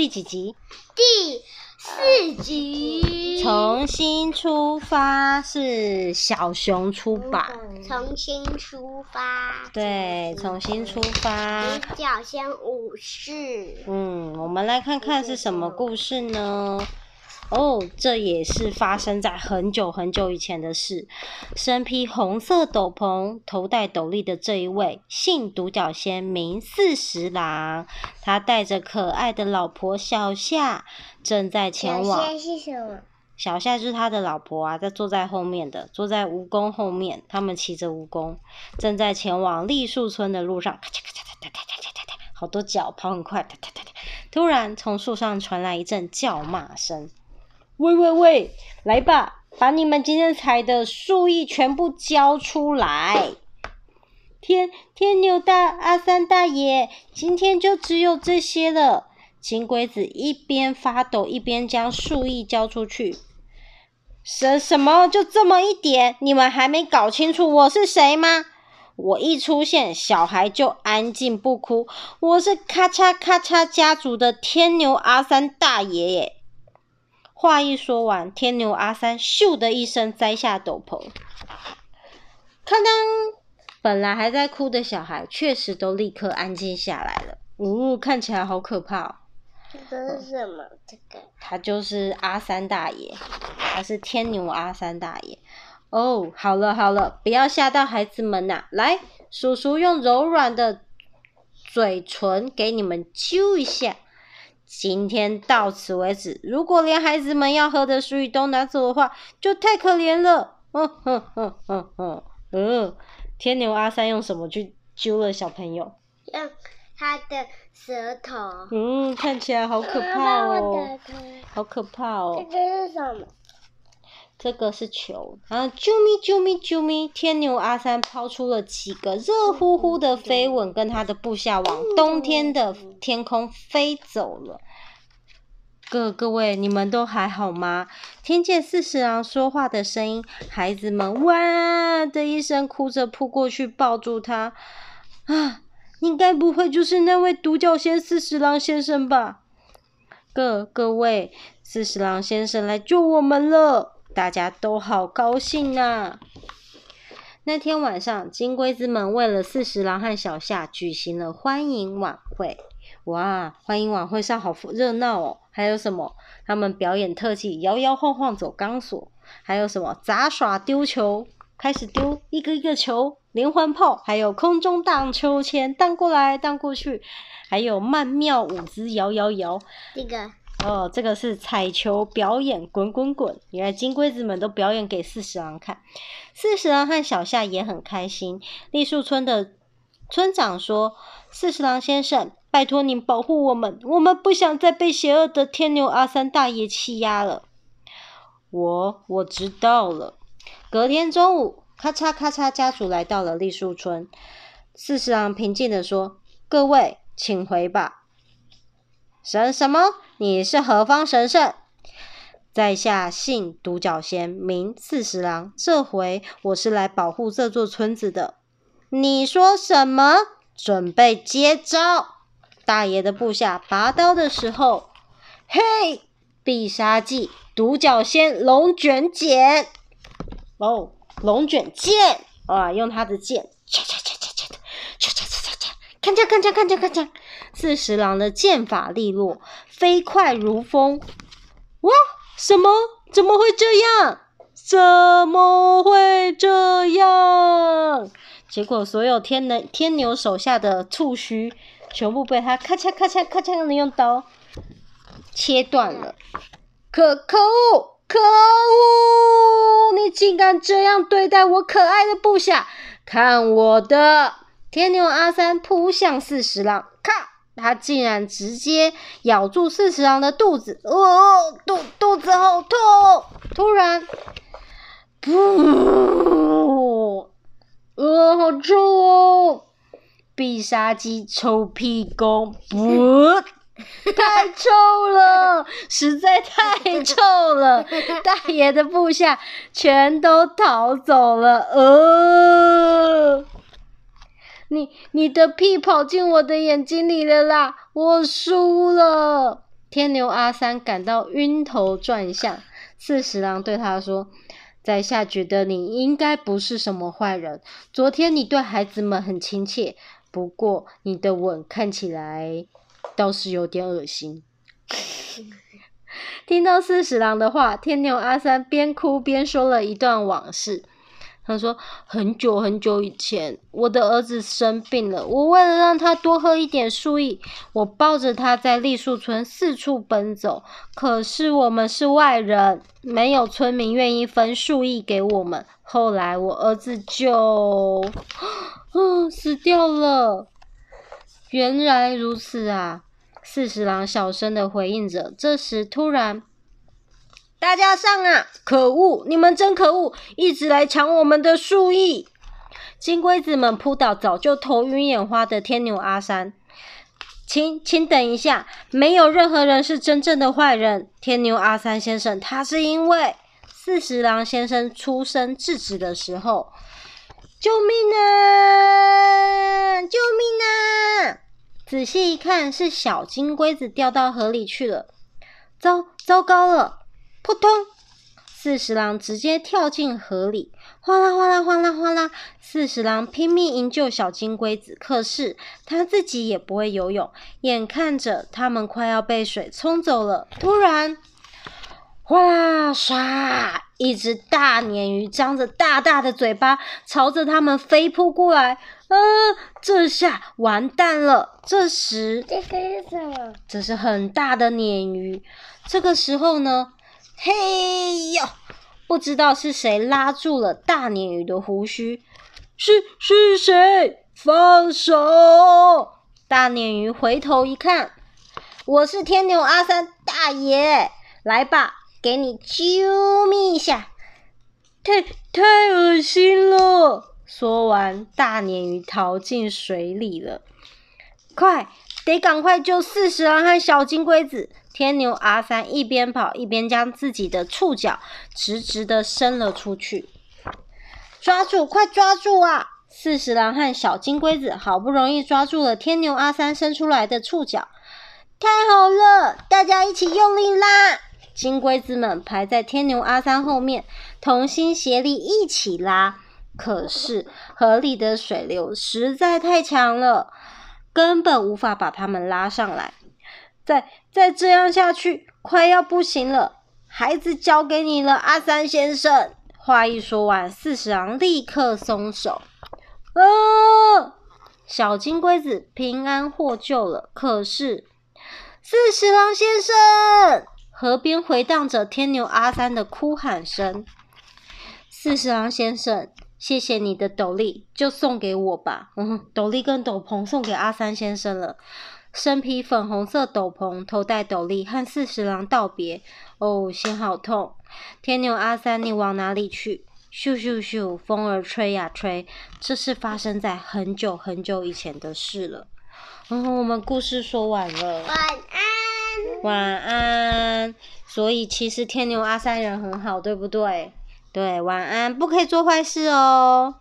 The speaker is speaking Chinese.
第几集？第四集。重新出发是小熊出版。重新出发。对，重新出发。独角仙武士。嗯，我们来看看是什么故事呢？哦，这也是发生在很久很久以前的事。身披红色斗篷、头戴斗笠的这一位，姓独角仙，名四十郎。他带着可爱的老婆小夏，正在前往。小夏是什么？小夏就是他的老婆啊，在坐在后面的，坐在蜈蚣后面。他们骑着蜈蚣，正在前往栗树村的路上。咔嚓咔嚓咔嚓咔嚓咔嚓，好多脚跑很快。突然，从树上传来一阵叫骂声。喂喂喂，来吧，把你们今天采的树液全部交出来！天天牛大阿三大爷，今天就只有这些了。金龟子一边发抖一边将树液交出去。什什么？就这么一点？你们还没搞清楚我是谁吗？我一出现，小孩就安静不哭。我是咔嚓咔嚓家族的天牛阿三大爷耶。话一说完，天牛阿三咻的一声摘下斗篷，哐当！本来还在哭的小孩，确实都立刻安静下来了。呜、哦，看起来好可怕哦！这是什么？这个？他就是阿三大爷，他是天牛阿三大爷。哦，好了好了，不要吓到孩子们呐！来，叔叔用柔软的嘴唇给你们揪一下。今天到此为止。如果连孩子们要喝的水都拿走的话，就太可怜了。嗯哼哼哼哼，嗯，天牛阿三用什么去揪了小朋友？用他的舌头。嗯，看起来好可怕哦，好可怕哦。这是什么？这个是球，然后啾咪啾咪啾咪，天牛阿三抛出了几个热乎乎的飞吻，跟他的部下往冬天的天空飞走了。各各位，你们都还好吗？听见四十郎说话的声音，孩子们哇的一声哭着扑过去抱住他。啊，你该不会就是那位独角仙四十郎先生吧？各各位，四十郎先生来救我们了。大家都好高兴啊！那天晚上，金龟子们为了四十郎和小夏举行了欢迎晚会。哇，欢迎晚会上好热闹哦！还有什么？他们表演特技，摇摇晃晃走钢索。还有什么？杂耍丢球，开始丢一个一个球，连环炮，还有空中荡秋千，荡过来荡过去，还有曼妙舞姿，摇摇摇。这个。哦，这个是彩球表演，滚滚滚！原来金龟子们都表演给四十郎看，四十郎和小夏也很开心。栗树村的村长说：“四十郎先生，拜托您保护我们，我们不想再被邪恶的天牛阿三大爷欺压了。”我我知道了。隔天中午，咔嚓咔嚓，家族来到了栗树村。四十郎平静地说：“各位，请回吧。”什什么？你是何方神圣？在下姓独角仙，名四十郎。这回我是来保护这座村子的。你说什么？准备接招！大爷的部下拔刀的时候，嘿，必杀技独角仙龙卷剪。哦，龙卷剑啊！用他的剑，切切切切切的，锤锤锤锤锤，看见看见看见看见。四十郎的剑法利落，飞快如风。哇！什么？怎么会这样？怎么会这样？结果所有天能天牛手下的触须全部被他咔嚓咔嚓咔嚓的用刀切断了。可可恶！可恶！你竟敢这样对待我可爱的部下！看我的！天牛阿三扑向四十郎，咔！他竟然直接咬住四十郎的肚子，哦，肚肚子好痛！突然，噗，呃，好臭哦！必杀技臭屁功，不，太臭了，实在太臭了！大爷的部下全都逃走了，呃。你你的屁跑进我的眼睛里了啦！我输了。天牛阿三感到晕头转向。四十郎对他说：“在下觉得你应该不是什么坏人。昨天你对孩子们很亲切，不过你的吻看起来倒是有点恶心。”听到四十郎的话，天牛阿三边哭边说了一段往事。他说：“很久很久以前，我的儿子生病了。我为了让他多喝一点树液，我抱着他在栗树村四处奔走。可是我们是外人，没有村民愿意分树液给我们。后来我儿子就……嗯，死掉了。原来如此啊！”四十郎小声的回应着。这时突然。大家上啊！可恶，你们真可恶，一直来抢我们的树液。金龟子们扑倒早就头晕眼花的天牛阿三，请请等一下，没有任何人是真正的坏人。天牛阿三先生，他是因为四十郎先生出声制止的时候，救命啊！救命啊！仔细一看，是小金龟子掉到河里去了。糟糟糕了！扑通！四十郎直接跳进河里，哗啦哗啦哗啦哗啦！四十郎拼命营救小金龟子，可是他自己也不会游泳，眼看着他们快要被水冲走了，突然，哗啦唰！一只大鲶鱼张着大大的嘴巴，朝着他们飞扑过来。啊！这下完蛋了！这时，这个是什么？这是很大的鲶鱼。这个时候呢？嘿哟！不知道是谁拉住了大鲶鱼的胡须，是是谁？放手！大鲶鱼回头一看，我是天牛阿三大爷，来吧，给你啾咪一下。太太恶心了！说完，大鲶鱼逃进水里了。快，得赶快救四十郎和小金龟子！天牛阿三一边跑一边将自己的触角直直的伸了出去，抓住，快抓住啊！四十郎和小金龟子好不容易抓住了天牛阿三伸出来的触角，太好了，大家一起用力拉！金龟子们排在天牛阿三后面，同心协力一起拉。可是河里的水流实在太强了，根本无法把他们拉上来。在再这样下去，快要不行了。孩子交给你了，阿三先生。话一说完，四十郎立刻松手。啊！小金龟子平安获救了。可是，四十郎先生，河边回荡着天牛阿三的哭喊声。四十郎先生，谢谢你的斗笠，就送给我吧。嗯，斗笠跟斗篷送给阿三先生了。身披粉红色斗篷，头戴斗笠，和四十郎道别。哦，心好痛！天牛阿三，你往哪里去？咻咻咻，风儿吹呀吹。这是发生在很久很久以前的事了。嗯，我们故事说完了。晚安。晚安。所以其实天牛阿三人很好，对不对？对，晚安，不可以做坏事哦。